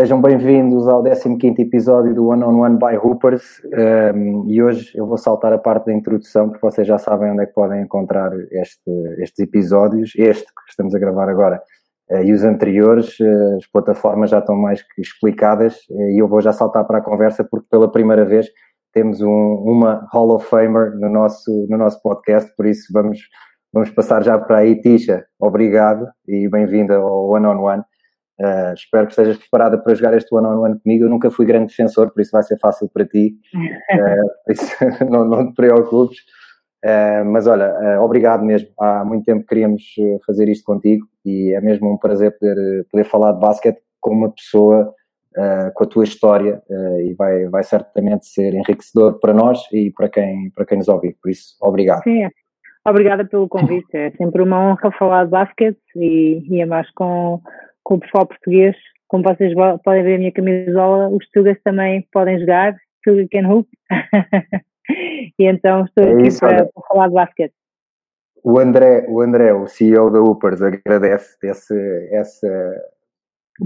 Sejam bem-vindos ao 15 episódio do One on One by Hoopers um, e hoje eu vou saltar a parte da introdução porque vocês já sabem onde é que podem encontrar este, estes episódios, este que estamos a gravar agora uh, e os anteriores, uh, as plataformas já estão mais que explicadas uh, e eu vou já saltar para a conversa porque pela primeira vez temos um, uma Hall of Famer no nosso, no nosso podcast, por isso vamos, vamos passar já para aí. Tisha, obrigado e bem-vinda ao One on One. Uh, espero que estejas preparada para jogar este one-on-one -on -one comigo. Eu nunca fui grande defensor, por isso vai ser fácil para ti. Uh, isso, não, não te preocupes. Uh, mas olha, obrigado mesmo. Há muito tempo que queríamos fazer isto contigo e é mesmo um prazer poder, poder falar de basquete com uma pessoa com a tua história e vai, vai certamente ser enriquecedor para nós e para quem, para quem nos ouvir. Por isso, obrigado. Sim, obrigada pelo convite. É sempre uma honra falar de basquete e, e é mais com com o pessoal português. Como vocês podem ver a minha camisola, os Tugas também podem jogar, Tuga can hoop. e então estou é aqui isso, para, para, falar de basquete. O André, o André, o CEO da Hoopers, agradece esse, essa,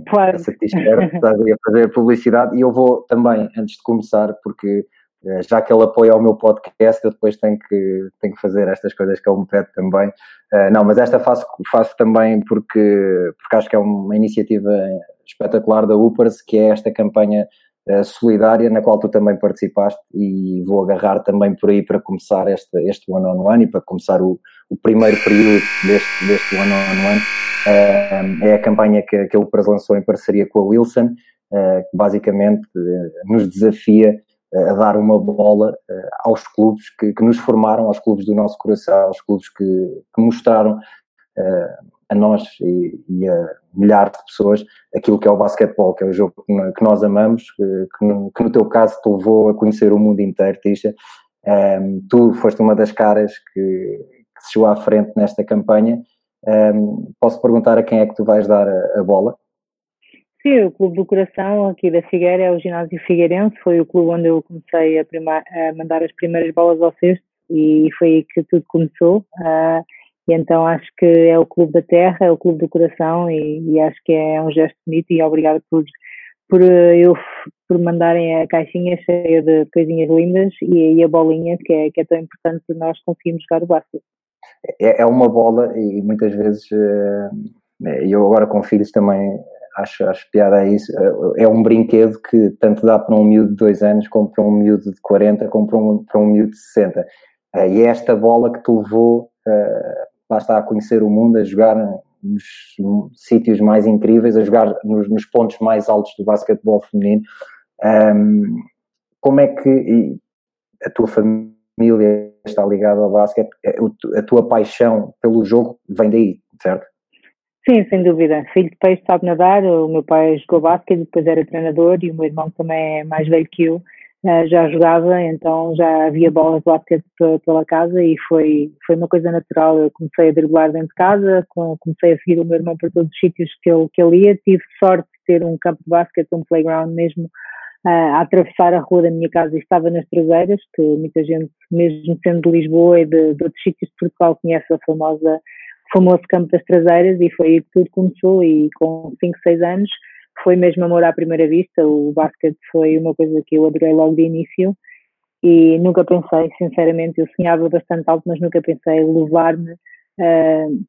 claro. essa t-shirt, está a fazer publicidade e eu vou também, antes de começar, porque já que ele apoia o meu podcast, eu depois tenho que, tenho que fazer estas coisas que ele me pede também. Uh, não, mas esta faço, faço também porque, porque acho que é uma iniciativa espetacular da Upers, que é esta campanha uh, solidária na qual tu também participaste e vou agarrar também por aí para começar este, este one-on-one -on -one e para começar o, o primeiro período deste, deste one-on-one. Uh, é a campanha que, que a Upers lançou em parceria com a Wilson, que basicamente nos desafia a dar uma bola eh, aos clubes que, que, nos formaram, aos clubes do nosso coração, aos clubes que, que mostraram uh, a nós e, e, a milhares de pessoas aquilo que é o basquetebol, que é o jogo que nós amamos, que, no, que no teu caso te levou a conhecer o mundo inteiro, Tisha. Um, ehm, tu foste uma das caras que, que se chegou à frente nesta campanha. Um, ehm, posso perguntar a quem é que tu vais dar a, a bola? Sim, o Clube do Coração aqui da Figueira é o Ginásio Figueirense, foi o clube onde eu comecei a, prima, a mandar as primeiras bolas ao cesto e foi aí que tudo começou. Uh, e então acho que é o Clube da Terra, é o Clube do Coração e, e acho que é um gesto bonito e obrigado por, por, eu, por mandarem a caixinha cheia de coisinhas lindas e, e a bolinha que é, que é tão importante para nós conseguirmos jogar o basquete. É, é uma bola e muitas vezes, eh, eu agora com filhos também acho, acho piada a isso. É um brinquedo que tanto dá para um miúdo de 2 anos, como para um miúdo de 40, como para um, para um miúdo de 60. Eh, e é esta bola que te levou, uh, lá está, a conhecer o mundo, a jogar nos sítios mais incríveis, a jogar nos, nos pontos mais altos do basquetebol feminino. Como é que a tua família está ligada ao basquete? A tua paixão pelo jogo vem daí, certo? Sim, sem dúvida. Filho de peixe sabe nadar, o meu pai jogou basquete, depois era treinador e o meu irmão também é mais velho que eu, eh, já jogava, então já havia bolas de basquete pela casa e foi, foi uma coisa natural. Eu comecei a driblar dentro de casa, comecei a seguir o meu irmão por todos os sítios que ele, que ele ia, tive sorte de ter um campo de basquete, um playground mesmo eh, a atravessar a rua da minha casa e estava nas traseiras, que muita gente, mesmo sendo de Lisboa e de, de outros sítios de Portugal, conhece a famosa famoso campo das traseiras e foi aí que tudo começou e com 5, 6 anos foi mesmo amor à primeira vista, o basquete foi uma coisa que eu adorei logo de início e nunca pensei, sinceramente, eu sonhava bastante alto, mas nunca pensei levar-me uh,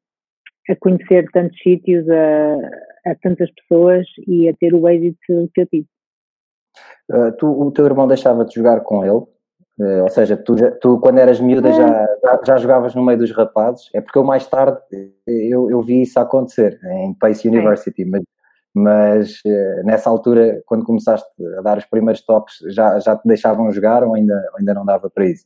a conhecer tantos sítios, a, a, tantas pessoas e a ter o êxito que eu tive. Uh, tu, o teu irmão deixava-te jogar com ele? Uh, ou seja, tu, tu quando eras miúda já, já, já, jogavas no meio dos rapazes, é porque eu mais tarde eu, eu vi isso acontecer em Pace University, mas, mas uh, nessa altura, quando começaste a dar os primeiros toques, já, já te deixavam jogar ou ainda, ainda não dava para isso?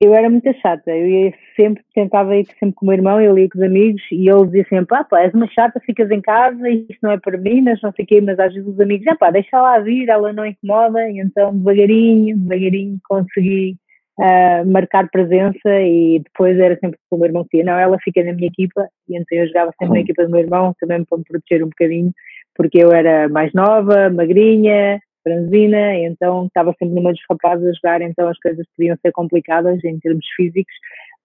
Eu era muito chata, eu ia sempre, tentava ir sempre com o meu irmão, eu ia com os amigos e ele dizia sempre, ah pá, és uma chata, ficas em casa, isto não é para meninas, não sei o quê, mas às vezes os amigos, ah pá, deixa lá vir, ela não incomoda, e então devagarinho, devagarinho consegui uh, marcar presença e depois era sempre com o meu irmão que dizia, não, ela fica na minha equipa, e então eu jogava sempre na equipa do meu irmão, também para me proteger um bocadinho, porque eu era mais nova, magrinha, franzina, então estava sempre numa dos rapazes a jogar, então as coisas podiam ser complicadas em termos físicos,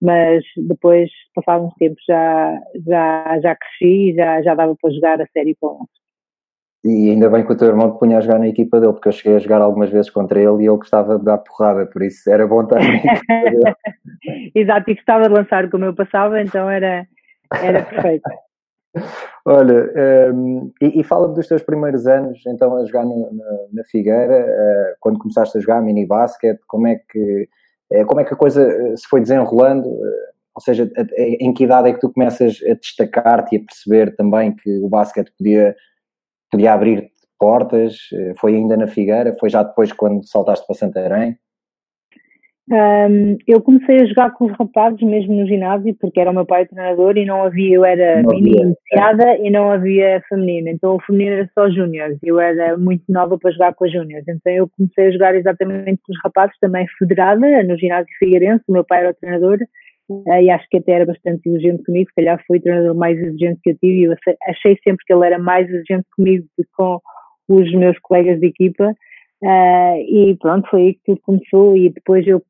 mas depois, passados uns tempos, já, já, já cresci e já, já dava para jogar a série com eles. E ainda bem que o teu irmão te punha a jogar na equipa dele, porque eu cheguei a jogar algumas vezes contra ele e ele gostava de dar porrada, por isso era bom estar Exato, e gostava de lançar como eu passava, então era, era perfeito. Olha, um, e, e fala-me dos teus primeiros anos, então, a jogar no, na, na, Figueira, uh, quando começaste a jogar mini basquete, como é que, uh, como é que a coisa eh, se foi desenrolando? Uh, ou seja, em que idade é que tu começas a destacar-te e a perceber também que o basquete podia, podia abrir portas? Foi ainda na Figueira? Foi já depois quando saltaste para Santarém? Um, eu comecei a jogar com os rapazes mesmo no ginásio, porque era o meu pai o treinador e não havia, eu era mini iniciada e não havia feminino, então o feminino era só júniores, eu era muito nova para jogar com as júniores, então eu comecei a jogar exatamente com os rapazes, também federada, no ginásio Figueirense, o meu pai era o treinador e acho que até era bastante exigente comigo, se calhar foi o treinador mais exigente que eu tive. E eu achei sempre que ele era mais exigente comigo do que com os meus colegas de equipa. Uh, e pronto, foi aí que tudo começou. E depois eu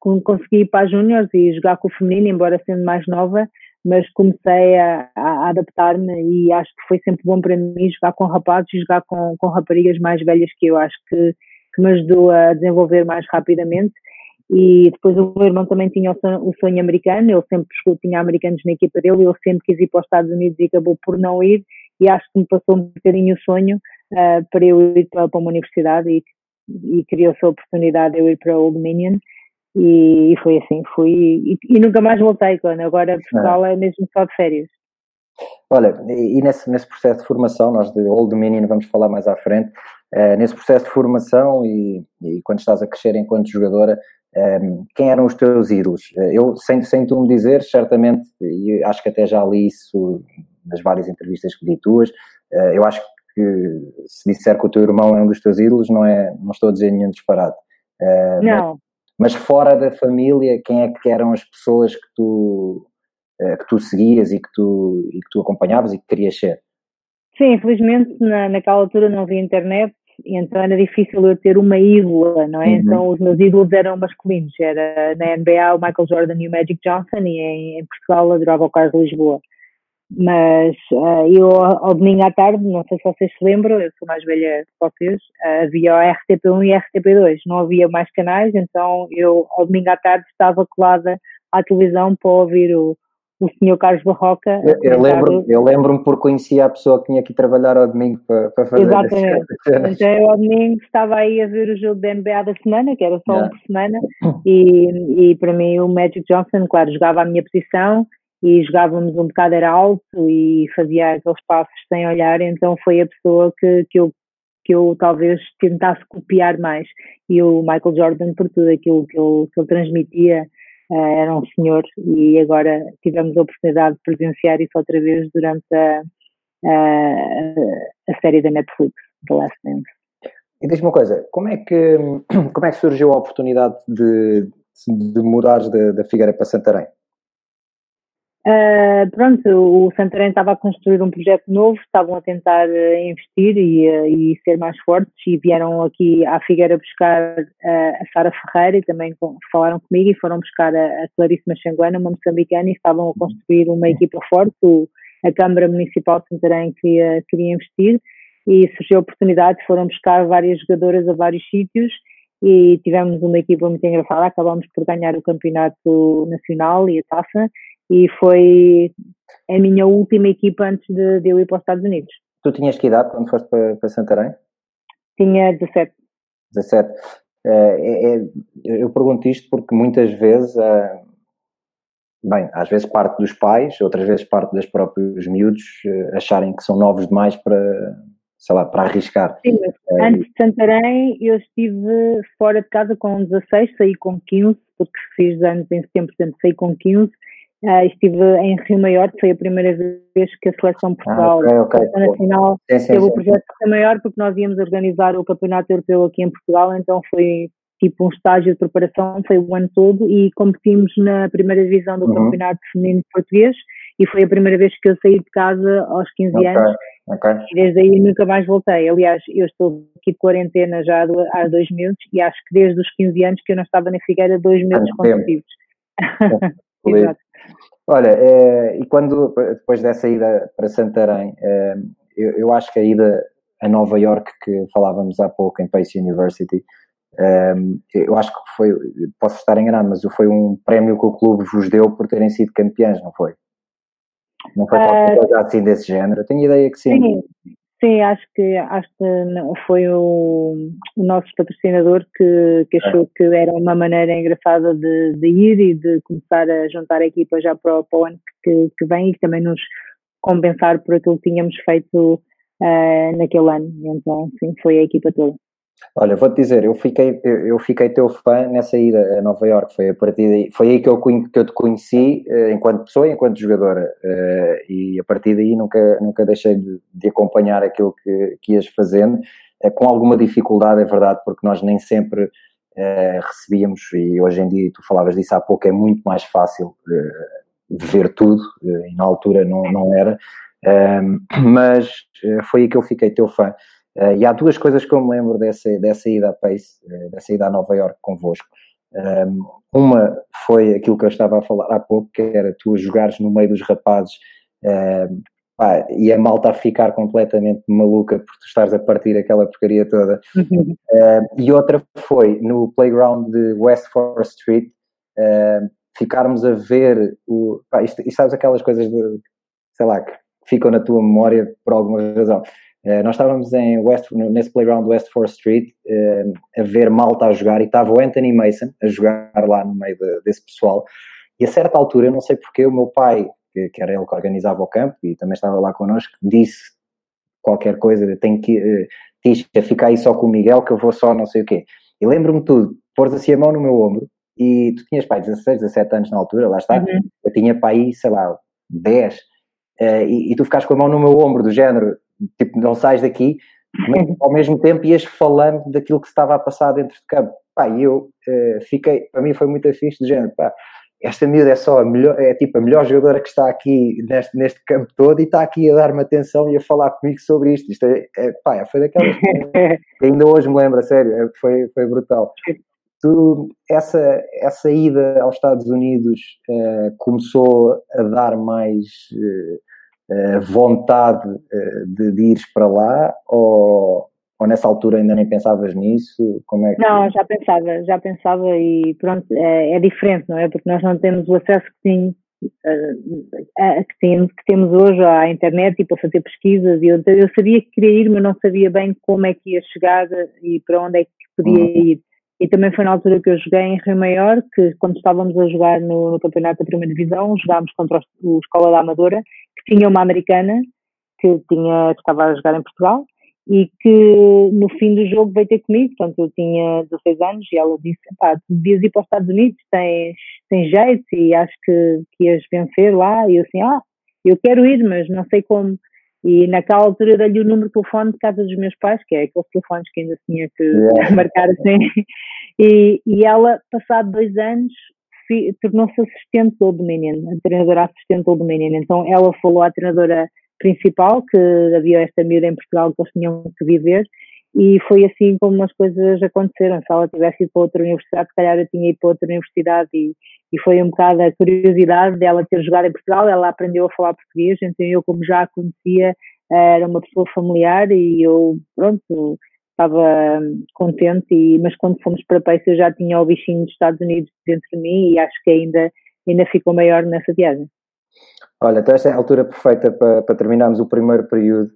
consegui ir para a Júniors e jogar com o feminino, embora sendo mais nova, mas comecei a, a adaptar-me e acho que foi sempre bom para mim jogar com rapazes e jogar com, com raparigas mais velhas que eu. Acho que, que me ajudou a desenvolver mais rapidamente. E depois o meu irmão também tinha o sonho, o sonho americano, ele sempre tinha americanos na equipa dele, ele sempre quis ir para os Estados Unidos e acabou por não ir. E acho que me passou um bocadinho o sonho uh, para eu ir para, para uma universidade e, e criou-se a oportunidade de eu ir para o Dominion e, e foi assim, fui e, e, nunca mais voltei, quando agora Portugal é. é mesmo só de férias. Olha, e nesse, nesse processo de formação, nós de Old Dominion vamos falar mais à frente, uh, nesse processo de formação e, e, quando estás a crescer enquanto jogadora, um, eh, quem eram os teus ídolos? Eh, eu, sem, sem tu me dizer, certamente, e acho que até já li isso nas várias entrevistas que vi tuas, uh, eu acho que se disser que o teu irmão é um dos teus ídolos, não, é, não estou a dizer nenhum disparate. Uh, não. Mas fora da família, quem é que eram as pessoas que tu, eh, que tu seguias e que tu, e que tu acompanhavas e que querias ser? Sim, infelizmente na, naquela altura não havia internet, então era difícil eu ter uma ídola, não é? Uhum. Então os meus ídolos eram masculinos, era na NBA o Michael Jordan e o Magic Johnson e em, em Portugal adorava o Carlos Lisboa. Mas uh, eu, ao domingo à tarde, não sei se vocês se lembram, eu sou mais velha que vocês, uh, havia o RTP1 e RTP2, não havia mais canais, então eu, ao domingo à tarde, estava colada à televisão para ouvir o, o senhor Carlos Barroca. Eu, eu lembro-me eu lembro porque conhecia a pessoa que tinha que trabalhar ao domingo para, para fazer Exatamente. Então eu ao domingo estava aí a ver o jogo da NBA da semana, que era só yeah. um por semana, e, e para mim o Magic Johnson, claro, jogava a minha posição e jogávamos um bocado era alto e fazia aqueles passos sem olhar, então foi a pessoa que, que eu que eu talvez tentasse copiar mais e o Michael Jordan por tudo aquilo que ele, que ele transmitia uh, era um senhor e agora tivemos a oportunidade de presenciar isso outra vez durante a, a, a série da Netflix, The Last Dance. E diz-me uma coisa, como é que, como é que surgiu a oportunidade de, de mudares da Figueira para Santarém? Uh, pronto, o Santarém estava a construir um projeto novo, estavam a tentar uh, investir e, uh, e, ser mais fortes e vieram aqui à Figueira buscar a Sara Ferreira e também com, falaram comigo e foram buscar a, a Clarice Machanguana, uma moçambicana, e estavam a construir uma equipa forte. O, a Câmara Municipal de Santarém queria, queria investir e surgiu a oportunidade, foram buscar várias jogadoras a vários sítios e tivemos uma equipa muito engraçada, acabamos por ganhar o campeonato nacional e a taça e foi a minha última equipa antes de, de eu ir para os Estados Unidos. Tu tinhas que idade quando foste para, para Santarém? Tinha 17. 17. É, é, eu pergunto isto porque muitas vezes, é, bem, às vezes parte dos pais, outras vezes parte dos próprios miúdos eh, acharem que são novos demais para, sei lá, para arriscar. Sim, antes de Santarém eu estive fora de casa com 16, saí com 15, porque fiz anos em setembro, portanto saí com 15 Uh, estive em Rio Maior, foi a primeira vez que a Seleção de Portugal, ah, okay, okay. a Nacional, sim, sim, teve sim, o projeto de Rio Maior, porque nós íamos organizar o Campeonato Europeu aqui em Portugal, então foi tipo um estágio de preparação, foi o ano todo e competimos na primeira divisão do uhum. Campeonato Feminino Português e foi a primeira vez que eu saí de casa aos 15 okay, anos e desde aí nunca mais voltei. Aliás, eu estou aqui de quarentena já há dois meses e acho que desde os 15 anos que eu não estava na Figueira dois meses consecutivos. Exato. Olha, é, e quando, depois dessa ida para Santarém, é, eu, eu, acho que a ida a Nova York que falávamos há pouco em Pace University. Um, eu acho que foi, posso estar enganado, mas foi um prémio que o clube vos deu por terem sido campeões, não foi? Não foi qualquer coisa assim desse género? Eu tenho ideia que sim. sim. Sim, acho que, acho que foi o, o nosso patrocinador que, que achou que era uma maneira engraçada de, de, ir e de começar a juntar a equipa já para, para o ano que, que vem e também nos compensar por aquilo que tínhamos feito uh, naquele ano. Então, sim, foi a equipa toda. Olha, vou-te dizer, eu fiquei, eu fiquei teu fã nessa ida a Nova York, foi a partir daí, foi aí que eu, que eu te conheci uh, enquanto pessoa e enquanto jogadora, uh, e a partir daí nunca, nunca deixei de, de acompanhar aquilo que, que ias fazendo, uh, com alguma dificuldade, é verdade, porque nós nem sempre recebíamos, e hoje em dia, tu falavas disso há pouco, é muito mais fácil ver tudo, e na altura não, não era, mas foi aí que eu fiquei teu fã. Uh, e há duas coisas que eu me lembro dessa, dessa ida a Pace, uh, dessa ida a Nova York convosco. Um, ehm, uma foi aquilo que eu estava a falar há pouco, que era tu jogares no meio dos rapazes ehm, pá, e a malta a ficar completamente maluca por tu estares a partir aquela porcaria toda. Uhum. Uh, e outra foi no playground de West 4th Street, ficarmos a ver o. Pá, isto, isto sabes aquelas coisas de, sei lá, que ficam na tua memória por alguma razão. Uh, nós estávamos em West, nesse playground West 4th Street uh, a ver malta a jogar e estava o Anthony Mason a jogar lá no meio de, desse pessoal e a certa altura, eu não sei porque, o meu pai, que, que, era ele que organizava o campo e também estava lá connosco, disse qualquer coisa, tem que uh, Tisha, fica aí só com o Miguel que eu vou só não sei o quê. E lembro-me tudo, pôs assim a mão no meu ombro e tu tinhas pai 16, 17 anos na altura, lá está, uhum. eu tinha pai, sei lá, 10 uh, e, e tu ficaste com a mão no meu ombro do género tipo, não sais daqui, mas ao mesmo tempo ias falando daquilo que se estava a passar dentro de campo. Pá, e eu uh, fiquei, para mim foi muito fixe do género, pá, esta miúda é só a melhor, é tipo a melhor jogadora que está aqui neste, neste campo todo e está aqui a dar-me atenção e a falar comigo sobre isto. Isto é, é pá, foi daquelas que ainda hoje me lembro, a sério, é, foi, foi brutal. Tu, essa, essa ida aos Estados Unidos uh, começou a dar mais uh, uh, vontade uh, de, de ires para lá ou, ou nessa altura ainda nem pensavas nisso? Como é que... Não, já pensava, já pensava e pronto, é, é diferente, não é? Porque nós não temos o acesso que, tinha, uh, que, temos, que temos hoje à internet e para fazer pesquisas e eu, eu sabia que queria ir, mas não sabia bem como é que ia chegar e para onde é que podia uhum. ir. E também foi na altura que eu joguei em Rio Maior, que quando estávamos a jogar no, no campeonato da primeira divisão, jogámos contra o Escola da Amadora, tinha uma americana que, tinha, que estava a jogar em Portugal e que no fim do jogo veio ter comigo, portanto eu tinha 16 anos e ela disse, pá, tu devias ir para os Estados Unidos, tens, tens jeito e acho que, que ias vencer lá, e eu assim, ah, eu quero ir, mas não sei como. E naquela altura dei-lhe o número de telefone de casa dos meus pais, que é aqueles telefones que ainda tinha que yeah. marcar assim, e, e ela, passado dois anos, tornou-se assistente do Dominion, a treinadora assistente do Dominion. Então ela falou à treinadora principal que havia esta miúda em Portugal que eles tinham que viver e foi assim como as coisas aconteceram. Se ela tivesse ido para outra universidade, se calhar eu tinha ido para outra universidade e, e foi um bocado a curiosidade dela ter jogado em Portugal, ela aprendeu a falar português, então eu como já a conhecia, era uma pessoa familiar e eu, pronto, estava contente, e, mas quando fomos para Pace eu já tinha o bichinho dos Estados Unidos dentro de mim e acho que ainda, ainda ficou maior nessa viagem. Olha, então esta é a altura perfeita para, para terminarmos o primeiro período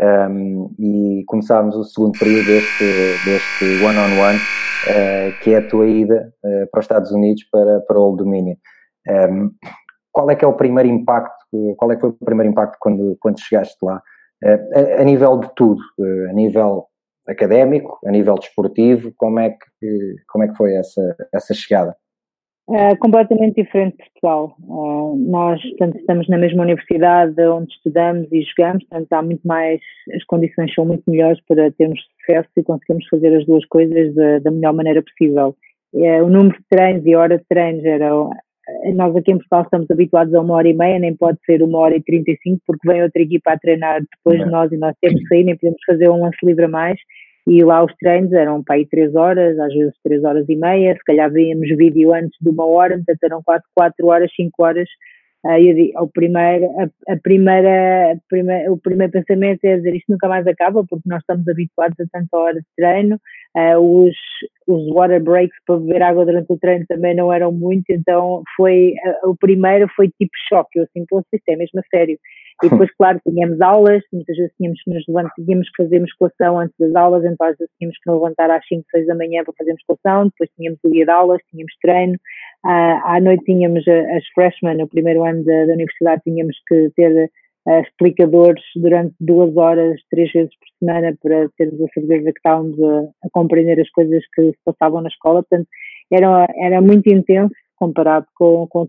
um, e começarmos o segundo período deste, deste one-on-one, uh, que é a tua ida uh, para os Estados Unidos para, para Old Dominion. Um, qual é que é o primeiro impacto, qual é que foi o primeiro impacto quando, quando chegaste lá? Uh, a, a, nível de tudo, a nível académico, a nível desportivo, como é que, como é que foi essa, essa chegada? É completamente diferente de Portugal. Uh, nós, portanto, estamos na mesma universidade onde estudamos e jogamos, portanto, há muito mais, as condições são muito melhores para termos sucesso e conseguirmos fazer as duas coisas da, da melhor maneira possível. Uh, o número de treinos e a hora de treinos era. Nós aqui em Portugal estamos habituados a uma hora e meia, nem pode ser uma hora e trinta e cinco, porque vem outra equipa a treinar depois de nós e nós temos que sair, nem podemos fazer um lance livre a mais e lá os treinos eram para aí três horas, às vezes três horas e meia, se calhar víamos vídeo antes de uma hora, portanto eram quatro, quatro horas, cinco horas. Uh, eu, o, primeiro, a, a primeira, a o primeiro pensamento é dizer isto nunca mais acaba, porque nós estamos habituados a tanta hora de treino, uh, os, os water breaks para beber água durante o treino também não eram muito, então foi, uh, o primeiro foi tipo choque, eu assim, pô, isto é mesmo a sério. E depois, claro, tínhamos aulas, muitas vezes tínhamos que nos levantar, tínhamos que fazer musculação antes das aulas, então às vezes tínhamos que nos levantar às 5, 6 da manhã para fazer musculação, depois tínhamos o dia de aulas, tínhamos treino, Uh, à noite tínhamos as freshmen, no primeiro ano da, da universidade, tínhamos que ter uh, explicadores durante duas horas, três vezes por semana, para termos a certeza que estávamos a, a, compreender as coisas que se passavam na escola. Portanto, era, era muito intenso comparado com, com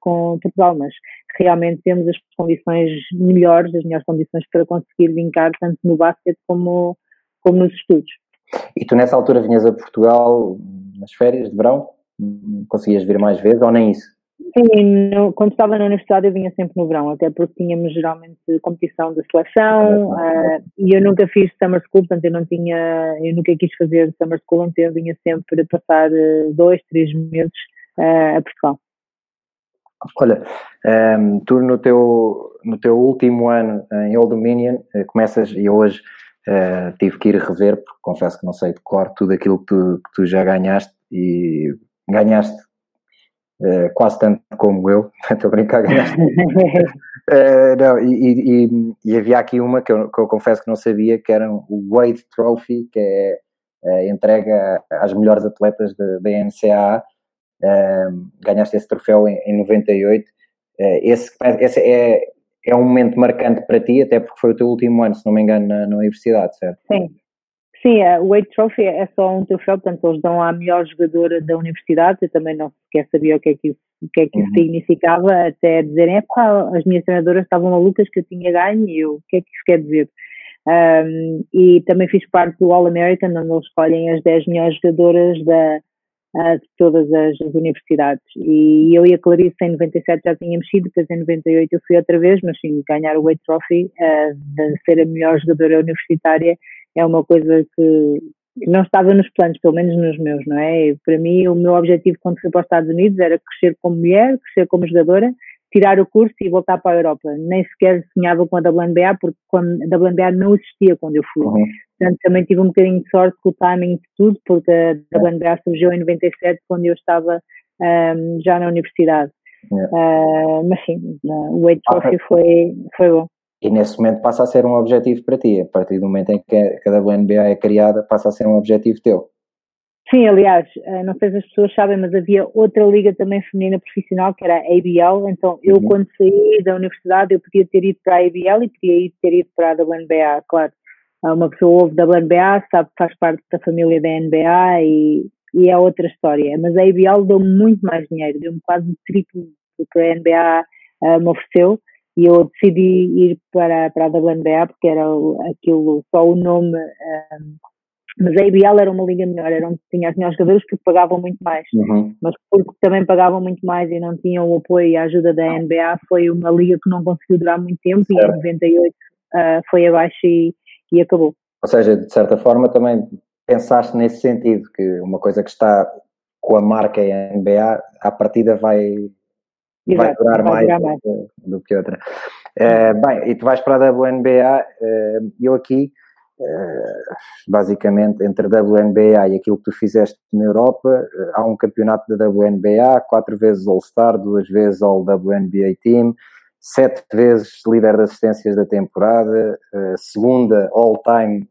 com Portugal, mas realmente temos as condições melhores, as melhores condições para conseguir vincar tanto no basquete como, como nos estudos. E tu nessa altura vinhas a Portugal nas férias de verão? Conseguias vir mais vezes ou nem isso? Sim, no, quando estava na universidade eu vinha sempre no verão, até porque tínhamos geralmente competição de seleção uh, e eu nunca fiz summer school, portanto eu não tinha, eu nunca quis fazer summer school, então eu vinha sempre passar uh, dois, três meses a Portugal. Olha, um, ehm, tu no teu, no teu último ano em Old Dominion começas, e hoje tive que ir rever, porque confesso que não sei de cor tudo aquilo que tu, que tu já ganhaste e ganhaste uh, quase tanto como eu, estou a brincar, ganhaste. uh, não, e, e, e, havia aqui uma que eu, que eu, confesso que não sabia, que era o Wade Trophy, que é uh, entrega às melhores atletas da NCAA. Uh, ganhaste esse troféu em, em 98. esse, esse é, é um momento marcante para ti, até porque foi o teu último ano, se não me engano, na, na universidade, certo? Sim, Sim, a Wade Trophy é só um troféu, portanto eles dão à melhor jogadora da universidade, eu também não sequer sabia o que é que isso, o que é que isso uhum. significava, até dizerem, pá, as minhas treinadoras estavam malucas que eu tinha ganho, e eu, o que é que isso quer dizer? Um, e também fiz parte do All-American, onde eles escolhem as 10 melhores jogadoras da, de todas as, as, universidades. E eu e a Clarice em 97 já tínhamos sido, depois em 98 eu fui outra vez, mas sim, ganhar o Wade Trophy, uh, de ser a melhor jogadora universitária, é uma coisa que não estava nos planos, pelo menos nos meus, não é? E para mim, o meu objetivo quando fui para os Estados Unidos era crescer como mulher, crescer como jogadora, tirar o curso e voltar para a Europa. Nem sequer sonhava com a WNBA, porque quando, a WNBA não existia quando eu fui. Uhum. Portanto, também tive um bocadinho de sorte com o timing de tudo, porque a WNBA surgiu em 97, quando eu estava um, já na universidade. Uh, mas sim, o Wade Trophy foi, foi bom e nesse momento passa a ser um objetivo para ti. A partir do momento em que a WNBA é criada, passa a ser um objetivo teu. Sim, aliás, eh, não sei se as pessoas sabem, mas havia outra liga também feminina profissional que era a ABL. Então, eu, uhum. quando saí da universidade, eu podia ter ido para a ABL e podia ter ido para a WNBA, claro. Uma pessoa ouve WNBA, sabe que faz parte da família da NBA e, e é outra história. Mas a ABL deu-me muito mais dinheiro, deu-me quase um triplo do que a NBA uh, eh, me ofereceu e eu decidi ir para, para a WNBA porque era aquilo, só o nome, um, mas a ABL era uma liga melhor, era onde tinha as melhores jogadores porque pagavam muito mais, uhum. mas porque também pagavam muito mais e não tinham o apoio e a ajuda da NBA, foi uma liga que não conseguiu durar muito tempo certo. e em 98 uh, foi abaixo e, e acabou. Ou seja, de certa forma também pensaste nesse sentido, que uma coisa que está com a marca NBA, à partida vai vai durar vai mais, durar mais. Do, que outra. Uh, bem, e tu vais para a WNBA, uh, eu aqui, basicamente, entre a WNBA e aquilo que tu fizeste na Europa, há um campeonato da WNBA, quatro vezes All-Star, duas vezes All-WNBA Team, sete vezes líder de assistências da temporada, segunda all-time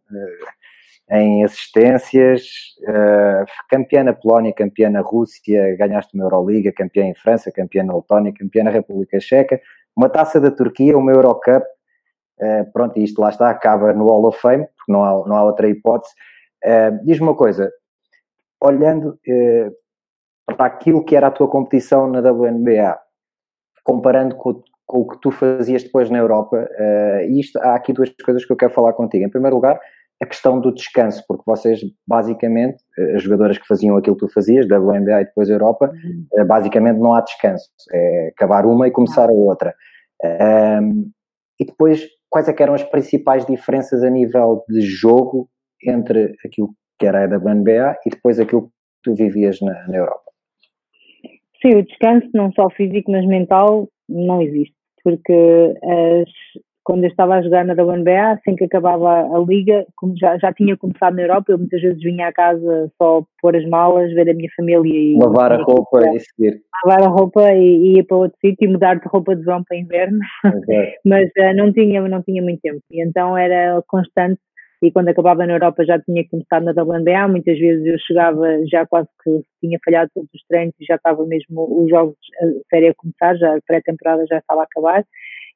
em assistências, campeã na Polónia, campeã na Rússia, ganhaste uma Euroliga, campeã em França, campeã na Letónia, campeã na República Checa, uma taça da Turquia, uma Eurocup, pronto, isto lá está, acaba no Hall of Fame, porque não há, não há outra hipótese. Uh, Diz-me uma coisa, olhando para aquilo que era a tua competição na WNBA, comparando com, com o que tu fazias depois na Europa, isto, há aqui duas coisas que eu quero falar contigo. Em primeiro lugar, a questão do descanso, porque vocês, basicamente, eh, as jogadoras que faziam aquilo que tu fazias, WNBA e depois Europa, uhum. Eh, basicamente não há descanso. É acabar uma e começar a outra. Um, e depois, quais é eram as principais diferenças a nível de jogo entre aquilo que era a WNBA e depois aquilo que tu vivias na, na Europa? Sim, o descanso, não só físico, mas mental, não existe, porque as, quando eu estava a jogar na WNBA, assim que acabava a liga, como já, já tinha começado na Europa, eu muitas vezes vinha à casa só pôr as malas, ver a minha família e. Lavar a roupa e seguir. Lavar a roupa e, e ir para outro sítio e mudar de roupa de verão para inverno. Okay. Mas uh, não, tinha, não tinha muito tempo. E então era constante. E quando acabava na Europa já tinha começado na WNBA. Muitas vezes eu chegava já quase que tinha falhado todos os treinos e já estava mesmo os jogos a série a começar, já a pré-temporada já estava a acabar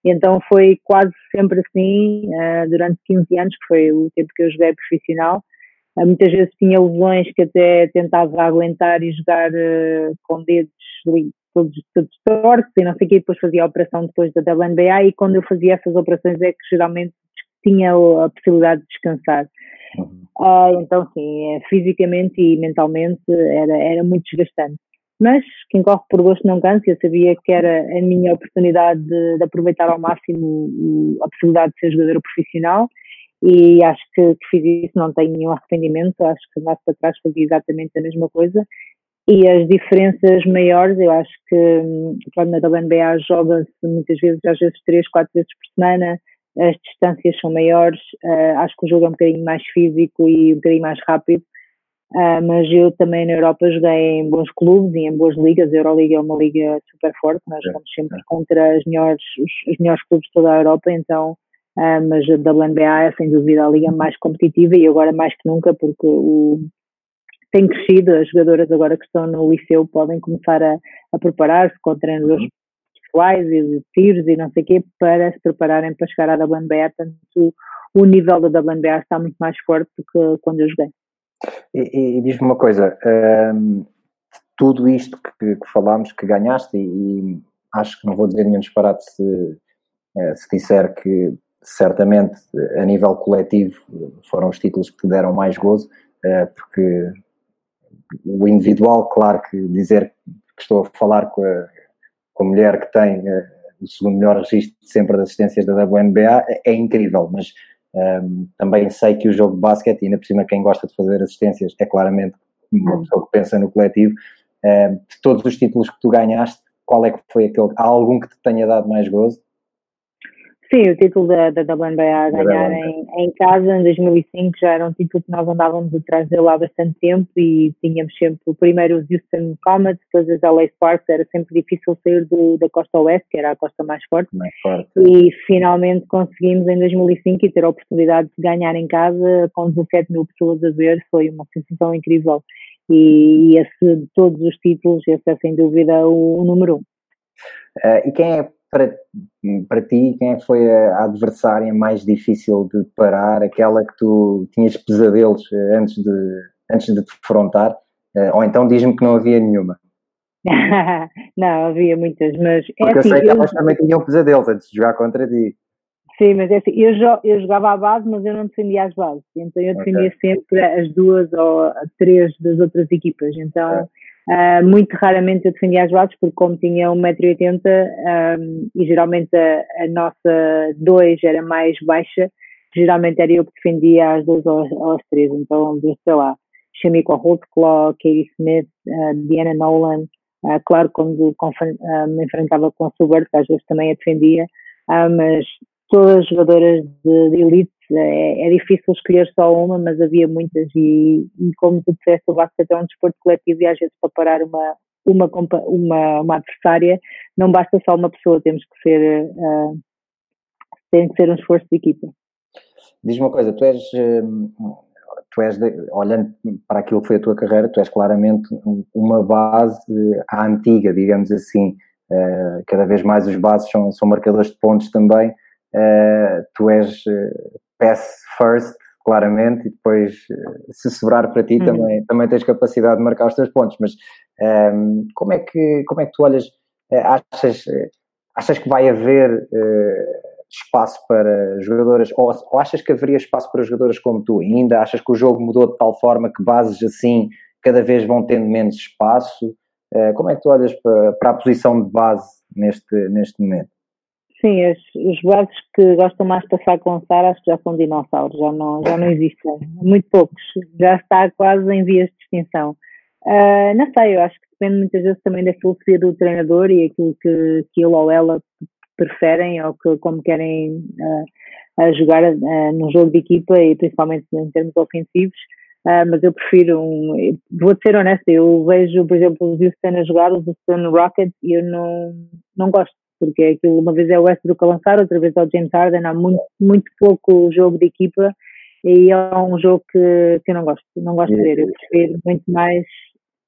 então foi quase sempre assim, uh, durante 15 anos, que foi o tempo que eu joguei profissional. Uh, muitas vezes tinha lesões que até tentava aguentar e jogar uh, com dedos todos, todos tortos e não sei o que, depois fazia a operação depois da WNBA e quando eu fazia essas operações é que geralmente tinha a possibilidade de descansar. Uhum. então sim, é, fisicamente e mentalmente era, era muito desgastante mas quem corre por gosto não cansa, eu sabia que era a minha oportunidade de, de aproveitar ao máximo a possibilidade de ser jogadora profissional e acho que, que, fiz isso, não tenho nenhum arrependimento, acho que mais para trás fazia exatamente a mesma coisa. E as diferenças maiores, eu acho que quando na WNBA joga-se muitas vezes, às vezes três, quatro vezes por semana, as distâncias são maiores, uh, acho que o jogo é um bocadinho mais físico e um bocadinho mais rápido, Uh, mas eu também na Europa joguei em bons clubes e em boas ligas. A Euroliga é uma liga super forte, nós jogamos sempre contra as melhores, os, os melhores clubes de toda a Europa, então, uh, mas a WNBA é sem dúvida a liga mais competitiva e agora mais que nunca, porque o, tem crescido, as jogadoras agora que estão no liceu podem começar a, a preparar-se com treinadores uhum. pessoais e tiros e não sei o quê para se prepararem para chegar à WNBA, portanto o, o nível da WNBA está muito mais forte do que quando eu joguei. E, e diz-me uma coisa, um, tudo isto que, que, falámos, que ganhaste, e, e, acho que não vou dizer nenhum disparate se, eh, se disser que certamente a nível coletivo foram os títulos que te deram mais gozo, eh, porque o individual, claro que dizer que estou a falar com a, com a mulher que tem eh, o segundo melhor registro sempre de assistências da WNBA é, é incrível, mas um, também sei que o jogo de basquete, ainda por cima quem gosta de fazer assistências é claramente uma uhum. pessoa que pensa no coletivo. Um, de todos os títulos que tu ganhaste, qual é que foi aquele? Há algum que te tenha dado mais gozo? Sim, o título da, da WNBA a ganhar em, em, casa em 2005 já era um título que nós andávamos atrás dele há bastante tempo e tínhamos sempre o primeiro os Houston Comets, depois os LA Sparks, era sempre difícil sair do, da costa oeste, que era a costa mais forte, mais forte. e finalmente conseguimos em 2005 e ter a oportunidade de ganhar em casa com 17 mil pessoas a ver, foi uma sensação incrível e, e esse de todos os títulos, esse é sem dúvida o, o número um. Uh, e quem é para, para ti, quem foi a adversária mais difícil de parar, aquela que tu tinhas pesadelos eh, antes de, antes de te defrontar? Eh, ou então diz-me que não havia nenhuma. não, havia muitas, mas. É Porque assim, eu sei que elas também tinham pesadelos antes de jogar contra ti. Sim, mas é assim, eu, eu jogava à base, mas eu não defendia as bases. Então eu defendia okay. sempre as duas ou três das outras equipas. Então. Uh, muito raramente eu defendia as bases, porque como tinha 1,80m um, e geralmente a, a nossa 2 era mais baixa, geralmente era eu que defendia as duas ou, ou as três. Então, sei lá, Shamiko Holtzclaw, Katie Smith, uh, Diana Nolan, uh, claro, quando me enfrentava com a Subert, às vezes também a defendia, mas todas as jogadoras de, de elite é, é, difícil escolher só uma, mas havia muitas e, e como tu disseste, o basquete é um desporto coletivo e às vezes para parar uma, uma, uma, uma adversária não basta só uma pessoa, temos que ser, uh, tem que ser um esforço de equipa. Diz uma coisa, tu és, hum, tu és de, olhando para aquilo que foi a tua carreira, tu és claramente uma base à antiga, digamos assim, uh, cada vez mais os bases são, são marcadores de pontos também, uh, tu és pass first, claramente, e depois, eh, se sobrar para ti, uhum. também, também tens capacidade de marcar os teus pontos. Mas um, ehm, como, é que, como é que tu olhas? Eh, achas, eh, achas que vai haver uh, espaço para jogadoras, ou, ou, achas que haveria espaço para jogadoras como tu ainda? Achas que o jogo mudou de tal forma que bases assim cada vez vão tendo menos espaço? Uh, como é que tu olhas para, para a posição de base neste, neste momento? Sim, os bases que gostam mais de passar com Sar acho que já são dinossauros, já não, já não existem. Muito poucos, já está quase em vias de extinção. Uh, não sei, eu acho que depende muitas vezes também da filosofia do treinador e aquilo que, que ele ou ela preferem ou que, como querem uh, jogar uh, num jogo de equipa e principalmente em termos ofensivos. Uh, mas eu prefiro um. Vou ser honesta, eu vejo, por exemplo, os Houston a jogar, os Houston Rockets, e eu não, não gosto, porque aquilo uma vez é o Westbrook a lançar, outra vez é o James Harden, há muito, muito pouco jogo de equipa e é um jogo que, que eu não gosto, não gosto de ver, eu prefiro muito mais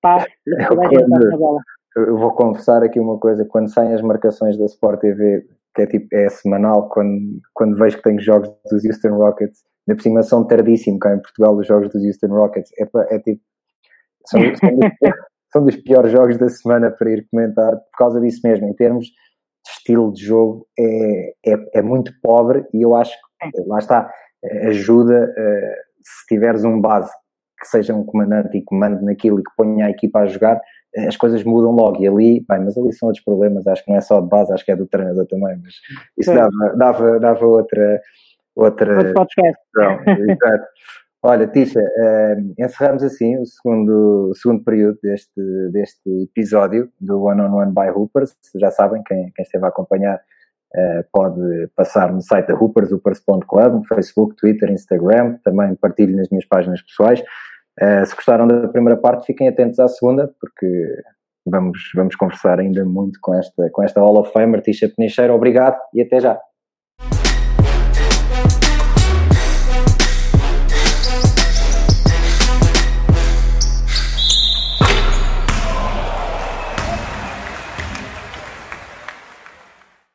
passe e toda a gente na bola. Eu vou confessar aqui uma coisa, quando saem as marcações da Sport TV, que é tipo, é semanal, quando, quando vejo que tenho jogos dos Houston Rockets, na por cima são tardíssimo cá em Portugal os jogos dos Houston Rockets, é, é tipo, são, são, dos, são dos piores jogos da semana para ir comentar, por causa disso mesmo, em termos estilo de jogo, é, é, é muito pobre e eu acho que, lá está, ajuda uh, se tiveres um base que seja um comandante e comande naquilo e que ponha a equipa a jogar, eh, as coisas mudam logo. E ali, bem, mas ali são outros problemas, acho que não é só de base, acho que é do treinador também, mas isso dava, dava, dava outra. outra Outro podcast. Exato. Olha, Tisha, uh, encerramos assim o segundo, o segundo período deste, deste episódio do One on One by Hoopers. Já sabem, quem, quem esteve a acompanhar Uh, pode passar no site da Hoopers, hoopers.club, no Facebook, Twitter, Instagram, também partilho nas minhas páginas pessoais. Uh, se gostaram da primeira parte, fiquem atentos à segunda, porque vamos, vamos conversar ainda muito com esta, com esta Hall of Famer, Tisha Penicheiro. Obrigado e até já.